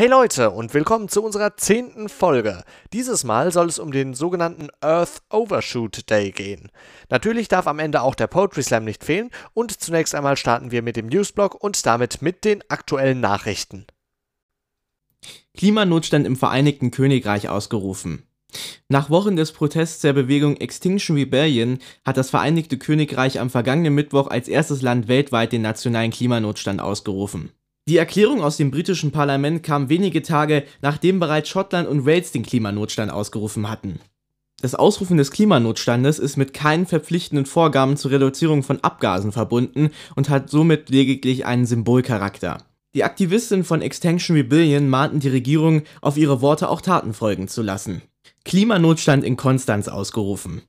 Hey Leute und willkommen zu unserer zehnten Folge. Dieses Mal soll es um den sogenannten Earth Overshoot Day gehen. Natürlich darf am Ende auch der Poetry Slam nicht fehlen und zunächst einmal starten wir mit dem Newsblog und damit mit den aktuellen Nachrichten. Klimanotstand im Vereinigten Königreich ausgerufen. Nach Wochen des Protests der Bewegung Extinction Rebellion hat das Vereinigte Königreich am vergangenen Mittwoch als erstes Land weltweit den nationalen Klimanotstand ausgerufen. Die Erklärung aus dem britischen Parlament kam wenige Tage, nachdem bereits Schottland und Wales den Klimanotstand ausgerufen hatten. Das Ausrufen des Klimanotstandes ist mit keinen verpflichtenden Vorgaben zur Reduzierung von Abgasen verbunden und hat somit lediglich einen Symbolcharakter. Die Aktivistinnen von Extinction Rebellion mahnten die Regierung, auf ihre Worte auch Taten folgen zu lassen. Klimanotstand in Konstanz ausgerufen.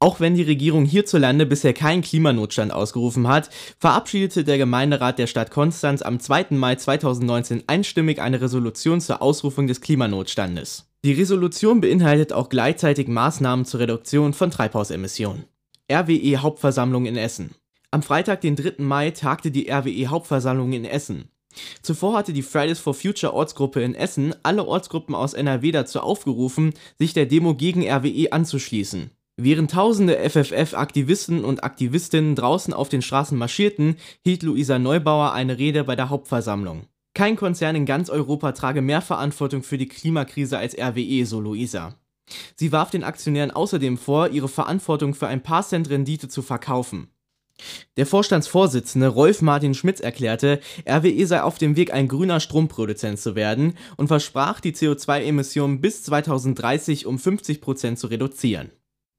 Auch wenn die Regierung hierzulande bisher keinen Klimanotstand ausgerufen hat, verabschiedete der Gemeinderat der Stadt Konstanz am 2. Mai 2019 einstimmig eine Resolution zur Ausrufung des Klimanotstandes. Die Resolution beinhaltet auch gleichzeitig Maßnahmen zur Reduktion von Treibhausemissionen. RWE Hauptversammlung in Essen. Am Freitag, den 3. Mai, tagte die RWE Hauptversammlung in Essen. Zuvor hatte die Fridays for Future Ortsgruppe in Essen alle Ortsgruppen aus NRW dazu aufgerufen, sich der Demo gegen RWE anzuschließen. Während tausende FFF-Aktivisten und Aktivistinnen draußen auf den Straßen marschierten, hielt Luisa Neubauer eine Rede bei der Hauptversammlung. Kein Konzern in ganz Europa trage mehr Verantwortung für die Klimakrise als RWE, so Luisa. Sie warf den Aktionären außerdem vor, ihre Verantwortung für ein paar Cent Rendite zu verkaufen. Der Vorstandsvorsitzende Rolf Martin Schmitz erklärte, RWE sei auf dem Weg, ein grüner Stromproduzent zu werden und versprach, die CO2-Emissionen bis 2030 um 50 Prozent zu reduzieren.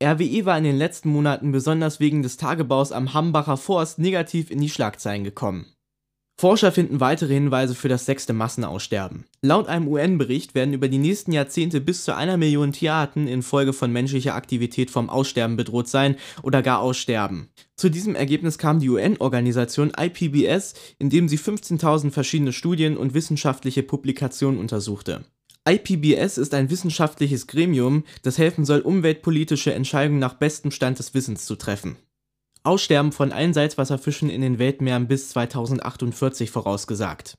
RWE war in den letzten Monaten besonders wegen des Tagebaus am Hambacher Forst negativ in die Schlagzeilen gekommen. Forscher finden weitere Hinweise für das sechste Massenaussterben. Laut einem UN-Bericht werden über die nächsten Jahrzehnte bis zu einer Million Tierarten infolge von menschlicher Aktivität vom Aussterben bedroht sein oder gar aussterben. Zu diesem Ergebnis kam die UN-Organisation IPBS, indem sie 15.000 verschiedene Studien und wissenschaftliche Publikationen untersuchte. IPBS ist ein wissenschaftliches Gremium, das helfen soll, umweltpolitische Entscheidungen nach bestem Stand des Wissens zu treffen. Aussterben von allen Salzwasserfischen in den Weltmeeren bis 2048 vorausgesagt.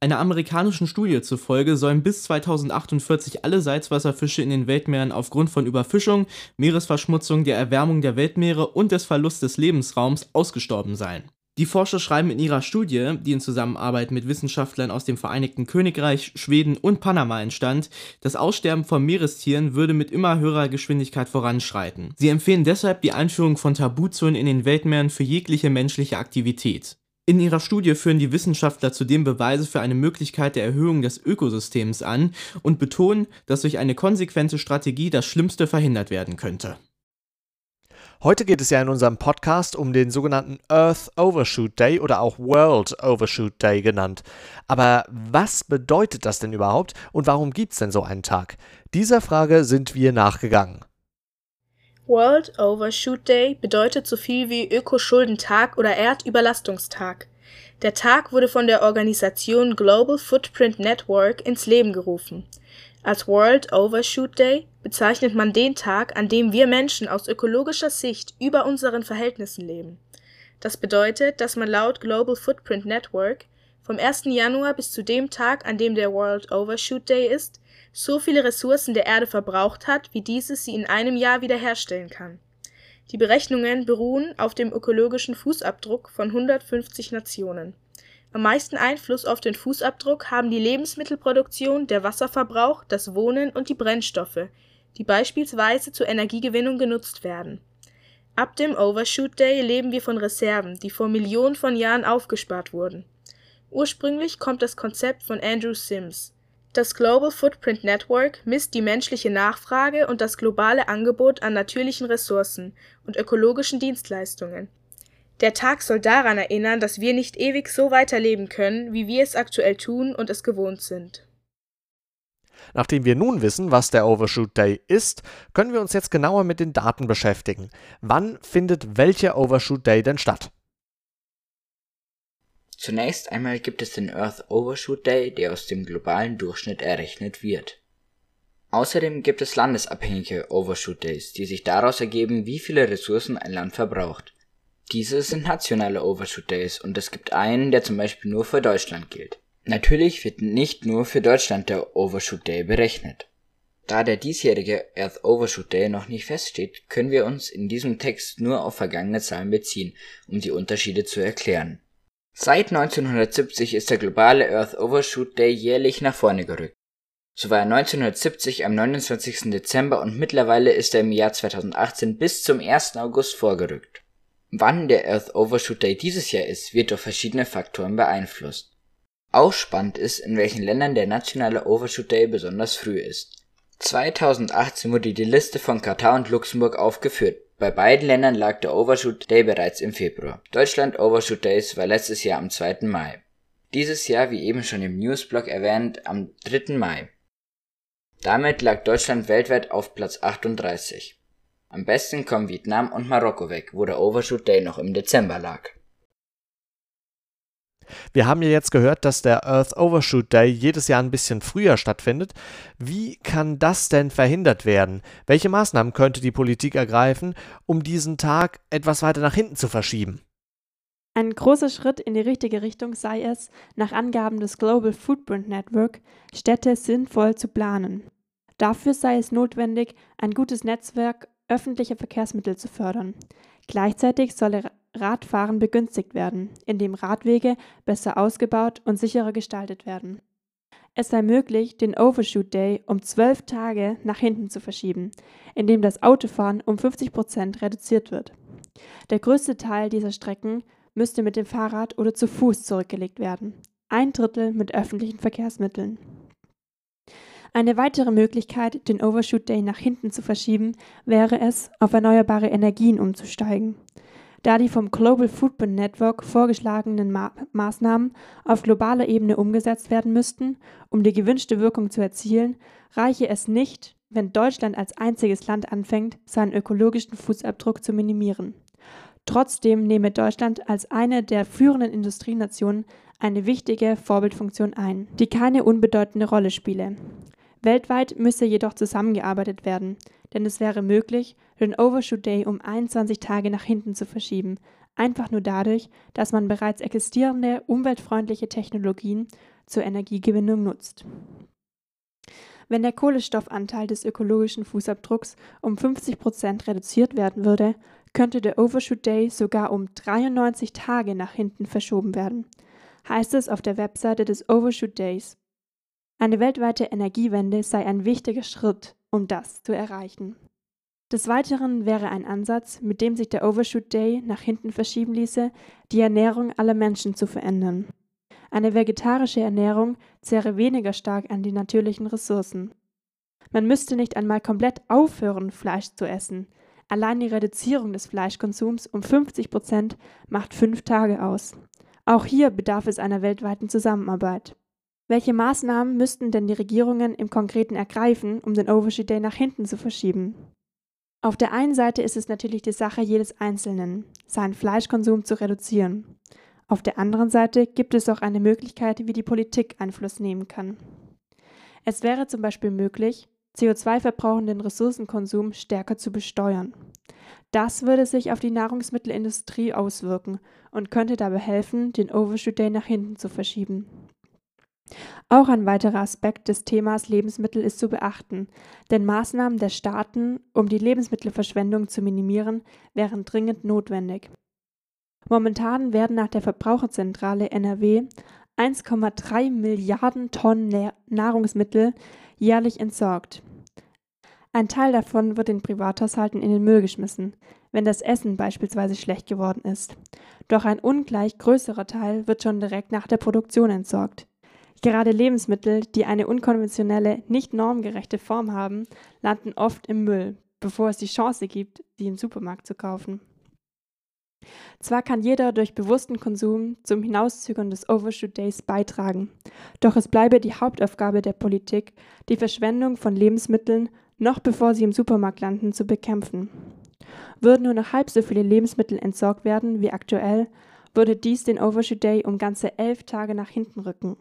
Einer amerikanischen Studie zufolge sollen bis 2048 alle Salzwasserfische in den Weltmeeren aufgrund von Überfischung, Meeresverschmutzung, der Erwärmung der Weltmeere und des Verlusts des Lebensraums ausgestorben sein die Forscher schreiben in ihrer Studie, die in Zusammenarbeit mit Wissenschaftlern aus dem Vereinigten Königreich, Schweden und Panama entstand, das Aussterben von Meerestieren würde mit immer höherer Geschwindigkeit voranschreiten. Sie empfehlen deshalb die Einführung von Tabuzonen in den Weltmeeren für jegliche menschliche Aktivität. In ihrer Studie führen die Wissenschaftler zudem Beweise für eine Möglichkeit der Erhöhung des Ökosystems an und betonen, dass durch eine konsequente Strategie das Schlimmste verhindert werden könnte. Heute geht es ja in unserem Podcast um den sogenannten Earth Overshoot Day oder auch World Overshoot Day genannt. Aber was bedeutet das denn überhaupt und warum gibt es denn so einen Tag? Dieser Frage sind wir nachgegangen. World Overshoot Day bedeutet so viel wie Ökoschuldentag oder Erdüberlastungstag. Der Tag wurde von der Organisation Global Footprint Network ins Leben gerufen. Als World Overshoot Day bezeichnet man den Tag, an dem wir Menschen aus ökologischer Sicht über unseren Verhältnissen leben. Das bedeutet, dass man laut Global Footprint Network vom 1. Januar bis zu dem Tag, an dem der World Overshoot Day ist, so viele Ressourcen der Erde verbraucht hat, wie diese sie in einem Jahr wiederherstellen kann. Die Berechnungen beruhen auf dem ökologischen Fußabdruck von 150 Nationen am meisten Einfluss auf den Fußabdruck haben die Lebensmittelproduktion, der Wasserverbrauch, das Wohnen und die Brennstoffe, die beispielsweise zur Energiegewinnung genutzt werden. Ab dem Overshoot Day leben wir von Reserven, die vor Millionen von Jahren aufgespart wurden. Ursprünglich kommt das Konzept von Andrew Sims. Das Global Footprint Network misst die menschliche Nachfrage und das globale Angebot an natürlichen Ressourcen und ökologischen Dienstleistungen der Tag soll daran erinnern, dass wir nicht ewig so weiterleben können, wie wir es aktuell tun und es gewohnt sind. Nachdem wir nun wissen, was der Overshoot Day ist, können wir uns jetzt genauer mit den Daten beschäftigen. Wann findet welcher Overshoot Day denn statt? Zunächst einmal gibt es den Earth Overshoot Day, der aus dem globalen Durchschnitt errechnet wird. Außerdem gibt es landesabhängige Overshoot Days, die sich daraus ergeben, wie viele Ressourcen ein Land verbraucht. Diese sind nationale Overshoot Days und es gibt einen, der zum Beispiel nur für Deutschland gilt. Natürlich wird nicht nur für Deutschland der Overshoot Day berechnet. Da der diesjährige Earth Overshoot Day noch nicht feststeht, können wir uns in diesem Text nur auf vergangene Zahlen beziehen, um die Unterschiede zu erklären. Seit 1970 ist der globale Earth Overshoot Day jährlich nach vorne gerückt. So war er 1970 am 29. Dezember und mittlerweile ist er im Jahr 2018 bis zum 1. August vorgerückt. Wann der Earth Overshoot Day dieses Jahr ist, wird durch verschiedene Faktoren beeinflusst. Auch spannend ist, in welchen Ländern der nationale Overshoot Day besonders früh ist. 2018 wurde die Liste von Katar und Luxemburg aufgeführt. Bei beiden Ländern lag der Overshoot Day bereits im Februar. Deutschland Overshoot Days war letztes Jahr am 2. Mai. Dieses Jahr, wie eben schon im Newsblog erwähnt, am 3. Mai. Damit lag Deutschland weltweit auf Platz 38. Am besten kommen Vietnam und Marokko weg, wo der Overshoot Day noch im Dezember lag. Wir haben ja jetzt gehört, dass der Earth Overshoot Day jedes Jahr ein bisschen früher stattfindet. Wie kann das denn verhindert werden? Welche Maßnahmen könnte die Politik ergreifen, um diesen Tag etwas weiter nach hinten zu verschieben? Ein großer Schritt in die richtige Richtung sei es, nach Angaben des Global Footprint Network, Städte sinnvoll zu planen. Dafür sei es notwendig, ein gutes Netzwerk öffentlicher Verkehrsmittel zu fördern. Gleichzeitig solle Radfahren begünstigt werden, indem Radwege besser ausgebaut und sicherer gestaltet werden. Es sei möglich, den Overshoot Day um zwölf Tage nach hinten zu verschieben, indem das Autofahren um 50 Prozent reduziert wird. Der größte Teil dieser Strecken müsste mit dem Fahrrad oder zu Fuß zurückgelegt werden, ein Drittel mit öffentlichen Verkehrsmitteln. Eine weitere Möglichkeit, den Overshoot Day nach hinten zu verschieben, wäre es, auf erneuerbare Energien umzusteigen. Da die vom Global Footprint Network vorgeschlagenen Ma Maßnahmen auf globaler Ebene umgesetzt werden müssten, um die gewünschte Wirkung zu erzielen, reiche es nicht, wenn Deutschland als einziges Land anfängt, seinen ökologischen Fußabdruck zu minimieren. Trotzdem nehme Deutschland als eine der führenden Industrienationen eine wichtige Vorbildfunktion ein, die keine unbedeutende Rolle spiele. Weltweit müsse jedoch zusammengearbeitet werden, denn es wäre möglich, den Overshoot Day um 21 Tage nach hinten zu verschieben, einfach nur dadurch, dass man bereits existierende umweltfreundliche Technologien zur Energiegewinnung nutzt. Wenn der Kohlenstoffanteil des ökologischen Fußabdrucks um 50 Prozent reduziert werden würde, könnte der Overshoot Day sogar um 93 Tage nach hinten verschoben werden, heißt es auf der Webseite des Overshoot Days. Eine weltweite Energiewende sei ein wichtiger Schritt, um das zu erreichen. Des Weiteren wäre ein Ansatz, mit dem sich der Overshoot Day nach hinten verschieben ließe, die Ernährung aller Menschen zu verändern. Eine vegetarische Ernährung zehre weniger stark an die natürlichen Ressourcen. Man müsste nicht einmal komplett aufhören, Fleisch zu essen. Allein die Reduzierung des Fleischkonsums um 50 Prozent macht fünf Tage aus. Auch hier bedarf es einer weltweiten Zusammenarbeit. Welche Maßnahmen müssten denn die Regierungen im Konkreten ergreifen, um den Overshoot Day nach hinten zu verschieben? Auf der einen Seite ist es natürlich die Sache jedes Einzelnen, seinen Fleischkonsum zu reduzieren. Auf der anderen Seite gibt es auch eine Möglichkeit, wie die Politik Einfluss nehmen kann. Es wäre zum Beispiel möglich, CO2-verbrauchenden Ressourcenkonsum stärker zu besteuern. Das würde sich auf die Nahrungsmittelindustrie auswirken und könnte dabei helfen, den Overshoot Day nach hinten zu verschieben. Auch ein weiterer Aspekt des Themas Lebensmittel ist zu beachten, denn Maßnahmen der Staaten, um die Lebensmittelverschwendung zu minimieren, wären dringend notwendig. Momentan werden nach der Verbraucherzentrale NRW 1,3 Milliarden Tonnen Nahrungsmittel jährlich entsorgt. Ein Teil davon wird in Privathaushalten in den Müll geschmissen, wenn das Essen beispielsweise schlecht geworden ist. Doch ein ungleich größerer Teil wird schon direkt nach der Produktion entsorgt. Gerade Lebensmittel, die eine unkonventionelle, nicht normgerechte Form haben, landen oft im Müll, bevor es die Chance gibt, sie im Supermarkt zu kaufen. Zwar kann jeder durch bewussten Konsum zum Hinauszögern des Overshoot Days beitragen, doch es bleibe die Hauptaufgabe der Politik, die Verschwendung von Lebensmitteln noch bevor sie im Supermarkt landen zu bekämpfen. Würden nur noch halb so viele Lebensmittel entsorgt werden wie aktuell, würde dies den Overshoot Day um ganze elf Tage nach hinten rücken.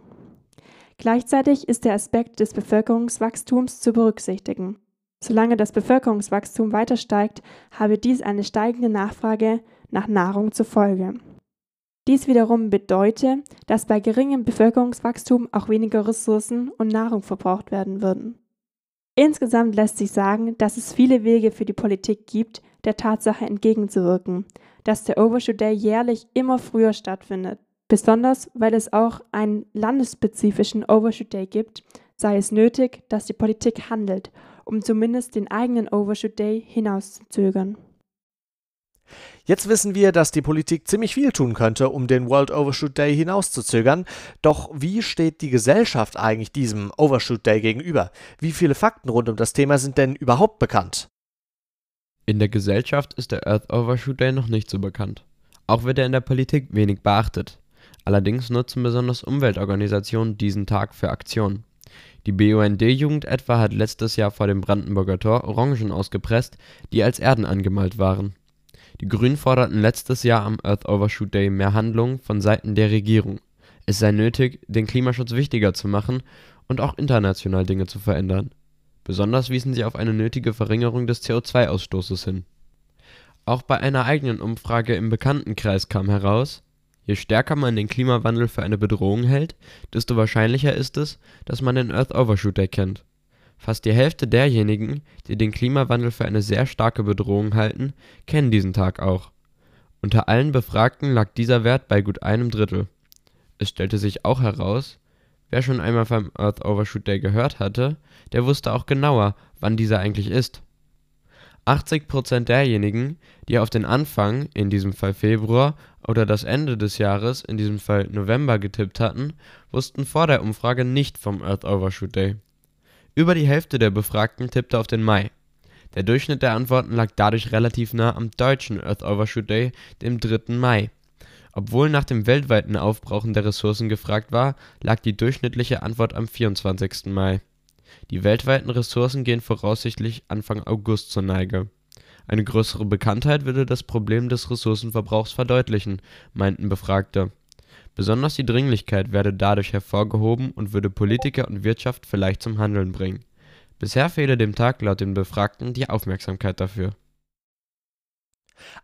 Gleichzeitig ist der Aspekt des Bevölkerungswachstums zu berücksichtigen. Solange das Bevölkerungswachstum weiter steigt, habe dies eine steigende Nachfrage nach Nahrung zur Folge. Dies wiederum bedeutet, dass bei geringem Bevölkerungswachstum auch weniger Ressourcen und Nahrung verbraucht werden würden. Insgesamt lässt sich sagen, dass es viele Wege für die Politik gibt, der Tatsache entgegenzuwirken, dass der Overshoot Day jährlich immer früher stattfindet. Besonders weil es auch einen landesspezifischen Overshoot Day gibt, sei es nötig, dass die Politik handelt, um zumindest den eigenen Overshoot Day hinauszuzögern. Jetzt wissen wir, dass die Politik ziemlich viel tun könnte, um den World Overshoot Day hinauszuzögern. Doch wie steht die Gesellschaft eigentlich diesem Overshoot Day gegenüber? Wie viele Fakten rund um das Thema sind denn überhaupt bekannt? In der Gesellschaft ist der Earth Overshoot Day noch nicht so bekannt. Auch wird er in der Politik wenig beachtet. Allerdings nutzen besonders Umweltorganisationen diesen Tag für Aktionen. Die BUND-Jugend etwa hat letztes Jahr vor dem Brandenburger Tor Orangen ausgepresst, die als Erden angemalt waren. Die Grünen forderten letztes Jahr am Earth Overshoot Day mehr Handlungen von Seiten der Regierung. Es sei nötig, den Klimaschutz wichtiger zu machen und auch international Dinge zu verändern. Besonders wiesen sie auf eine nötige Verringerung des CO2-Ausstoßes hin. Auch bei einer eigenen Umfrage im Bekanntenkreis kam heraus, je stärker man den Klimawandel für eine Bedrohung hält, desto wahrscheinlicher ist es, dass man den Earth Overshoot erkennt. Fast die Hälfte derjenigen, die den Klimawandel für eine sehr starke Bedrohung halten, kennen diesen Tag auch. Unter allen Befragten lag dieser Wert bei gut einem Drittel. Es stellte sich auch heraus, Wer schon einmal vom Earth Overshoot Day gehört hatte, der wusste auch genauer, wann dieser eigentlich ist. 80% derjenigen, die auf den Anfang, in diesem Fall Februar, oder das Ende des Jahres, in diesem Fall November, getippt hatten, wussten vor der Umfrage nicht vom Earth Overshoot Day. Über die Hälfte der Befragten tippte auf den Mai. Der Durchschnitt der Antworten lag dadurch relativ nah am deutschen Earth Overshoot Day, dem 3. Mai obwohl nach dem weltweiten Aufbrauchen der Ressourcen gefragt war, lag die durchschnittliche Antwort am 24. Mai. Die weltweiten Ressourcen gehen voraussichtlich Anfang August zur Neige. Eine größere Bekanntheit würde das Problem des Ressourcenverbrauchs verdeutlichen, meinten Befragte. Besonders die Dringlichkeit werde dadurch hervorgehoben und würde Politiker und Wirtschaft vielleicht zum Handeln bringen. Bisher fehle dem Tag laut den Befragten die Aufmerksamkeit dafür.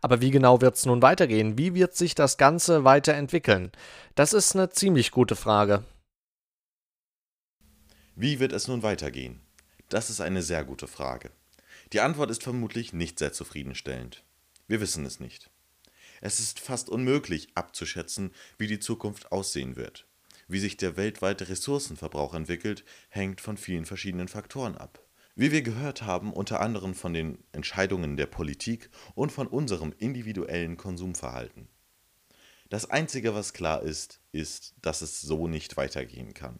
Aber wie genau wird es nun weitergehen? Wie wird sich das Ganze weiterentwickeln? Das ist eine ziemlich gute Frage. Wie wird es nun weitergehen? Das ist eine sehr gute Frage. Die Antwort ist vermutlich nicht sehr zufriedenstellend. Wir wissen es nicht. Es ist fast unmöglich abzuschätzen, wie die Zukunft aussehen wird. Wie sich der weltweite Ressourcenverbrauch entwickelt, hängt von vielen verschiedenen Faktoren ab. Wie wir gehört haben, unter anderem von den Entscheidungen der Politik und von unserem individuellen Konsumverhalten. Das Einzige, was klar ist, ist, dass es so nicht weitergehen kann.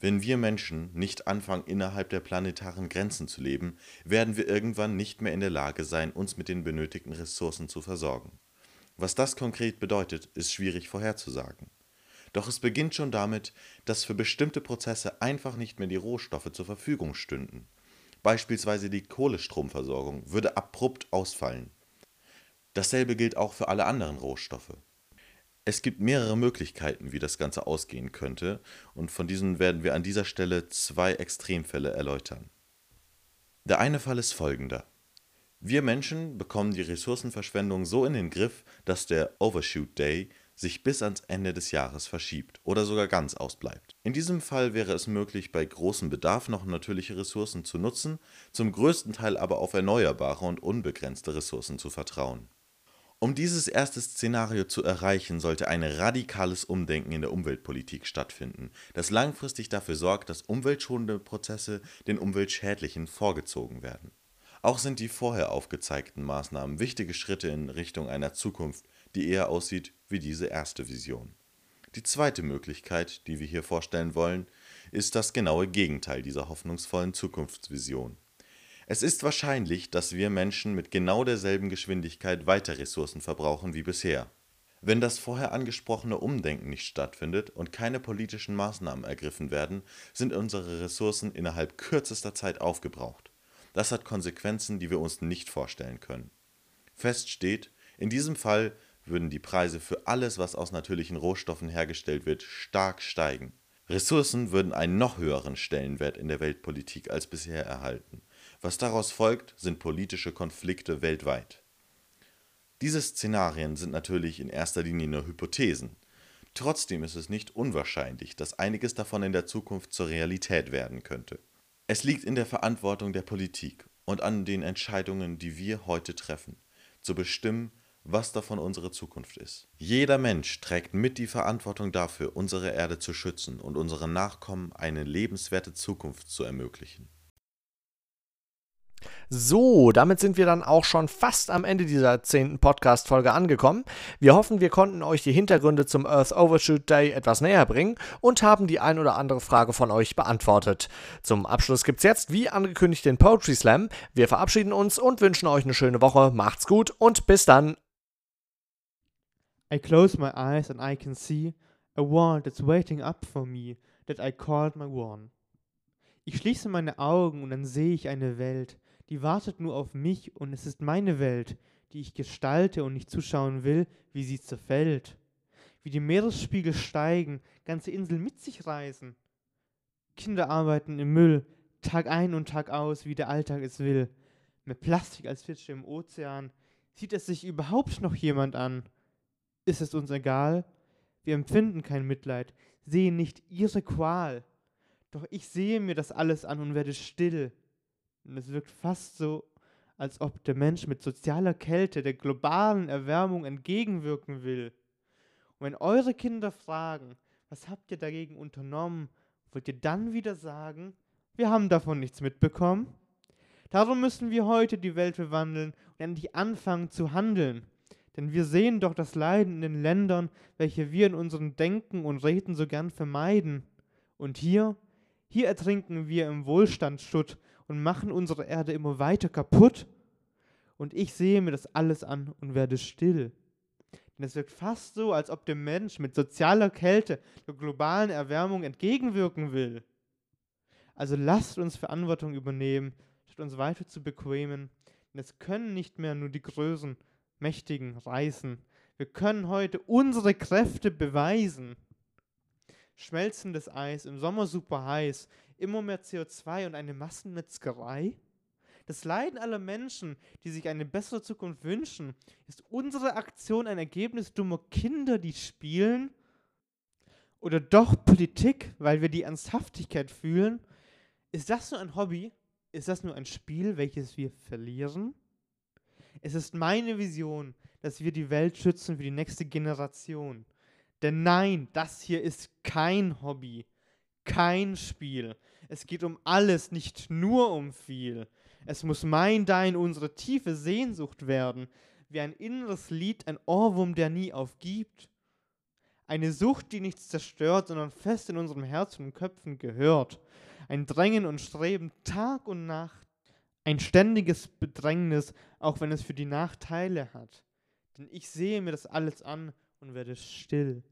Wenn wir Menschen nicht anfangen, innerhalb der planetaren Grenzen zu leben, werden wir irgendwann nicht mehr in der Lage sein, uns mit den benötigten Ressourcen zu versorgen. Was das konkret bedeutet, ist schwierig vorherzusagen. Doch es beginnt schon damit, dass für bestimmte Prozesse einfach nicht mehr die Rohstoffe zur Verfügung stünden. Beispielsweise die Kohlestromversorgung würde abrupt ausfallen. Dasselbe gilt auch für alle anderen Rohstoffe. Es gibt mehrere Möglichkeiten, wie das Ganze ausgehen könnte, und von diesen werden wir an dieser Stelle zwei Extremfälle erläutern. Der eine Fall ist folgender. Wir Menschen bekommen die Ressourcenverschwendung so in den Griff, dass der Overshoot Day sich bis ans Ende des Jahres verschiebt oder sogar ganz ausbleibt. In diesem Fall wäre es möglich, bei großem Bedarf noch natürliche Ressourcen zu nutzen, zum größten Teil aber auf erneuerbare und unbegrenzte Ressourcen zu vertrauen. Um dieses erste Szenario zu erreichen, sollte ein radikales Umdenken in der Umweltpolitik stattfinden, das langfristig dafür sorgt, dass umweltschonende Prozesse den umweltschädlichen vorgezogen werden. Auch sind die vorher aufgezeigten Maßnahmen wichtige Schritte in Richtung einer Zukunft, die eher aussieht wie diese erste Vision. Die zweite Möglichkeit, die wir hier vorstellen wollen, ist das genaue Gegenteil dieser hoffnungsvollen Zukunftsvision. Es ist wahrscheinlich, dass wir Menschen mit genau derselben Geschwindigkeit weiter Ressourcen verbrauchen wie bisher. Wenn das vorher angesprochene Umdenken nicht stattfindet und keine politischen Maßnahmen ergriffen werden, sind unsere Ressourcen innerhalb kürzester Zeit aufgebraucht. Das hat Konsequenzen, die wir uns nicht vorstellen können. Fest steht, in diesem Fall würden die Preise für alles, was aus natürlichen Rohstoffen hergestellt wird, stark steigen. Ressourcen würden einen noch höheren Stellenwert in der Weltpolitik als bisher erhalten. Was daraus folgt, sind politische Konflikte weltweit. Diese Szenarien sind natürlich in erster Linie nur Hypothesen. Trotzdem ist es nicht unwahrscheinlich, dass einiges davon in der Zukunft zur Realität werden könnte. Es liegt in der Verantwortung der Politik und an den Entscheidungen, die wir heute treffen, zu bestimmen, was davon unsere Zukunft ist. Jeder Mensch trägt mit die Verantwortung dafür, unsere Erde zu schützen und unseren Nachkommen eine lebenswerte Zukunft zu ermöglichen. So, damit sind wir dann auch schon fast am Ende dieser zehnten Podcast-Folge angekommen. Wir hoffen, wir konnten euch die Hintergründe zum Earth Overshoot Day etwas näher bringen und haben die ein oder andere Frage von euch beantwortet. Zum Abschluss gibt's jetzt, wie angekündigt, den Poetry Slam. Wir verabschieden uns und wünschen euch eine schöne Woche. Macht's gut und bis dann. I close my eyes and I can see a world that's waiting up for me that I called my one. Ich schließe meine Augen und dann sehe ich eine Welt, die wartet nur auf mich und es ist meine Welt, die ich gestalte und nicht zuschauen will, wie sie zerfällt. Wie die Meeresspiegel steigen, ganze Inseln mit sich reißen. Kinder arbeiten im Müll, Tag ein und Tag aus, wie der Alltag es will. Mit Plastik als Fische im Ozean. Sieht es sich überhaupt noch jemand an? Ist es uns egal? Wir empfinden kein Mitleid, sehen nicht ihre Qual. Doch ich sehe mir das alles an und werde still. Und es wirkt fast so, als ob der Mensch mit sozialer Kälte der globalen Erwärmung entgegenwirken will. Und wenn eure Kinder fragen, was habt ihr dagegen unternommen, wollt ihr dann wieder sagen, wir haben davon nichts mitbekommen? Darum müssen wir heute die Welt verwandeln und endlich anfangen zu handeln. Denn wir sehen doch das Leiden in den Ländern, welche wir in unserem Denken und Reden so gern vermeiden. Und hier, hier ertrinken wir im Wohlstandsschutt und machen unsere Erde immer weiter kaputt. Und ich sehe mir das alles an und werde still. Denn es wirkt fast so, als ob der Mensch mit sozialer Kälte der globalen Erwärmung entgegenwirken will. Also lasst uns Verantwortung übernehmen, statt uns weiter zu bequemen. Denn es können nicht mehr nur die Größen, Mächtigen reißen. Wir können heute unsere Kräfte beweisen. Schmelzendes Eis, im Sommer super heiß, immer mehr CO2 und eine Massenmetzgerei? Das Leiden aller Menschen, die sich eine bessere Zukunft wünschen, ist unsere Aktion ein Ergebnis dummer Kinder, die spielen? Oder doch Politik, weil wir die Ernsthaftigkeit fühlen? Ist das nur ein Hobby? Ist das nur ein Spiel, welches wir verlieren? Es ist meine Vision, dass wir die Welt schützen für die nächste Generation. Denn nein, das hier ist kein Hobby, kein Spiel. Es geht um alles, nicht nur um viel. Es muss mein, dein, unsere tiefe Sehnsucht werden, wie ein inneres Lied, ein Ohrwurm, der nie aufgibt. Eine Sucht, die nichts zerstört, sondern fest in unserem Herzen und Köpfen gehört. Ein Drängen und Streben Tag und Nacht. Ein ständiges Bedrängnis, auch wenn es für die Nachteile hat. Denn ich sehe mir das alles an und werde still.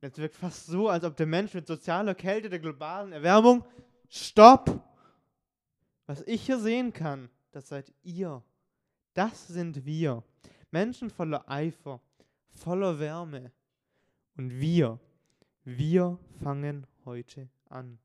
Es wirkt fast so, als ob der Mensch mit sozialer Kälte der globalen Erwärmung Stopp! Was ich hier sehen kann, das seid ihr. Das sind wir. Menschen voller Eifer, voller Wärme. Und wir, wir fangen heute an.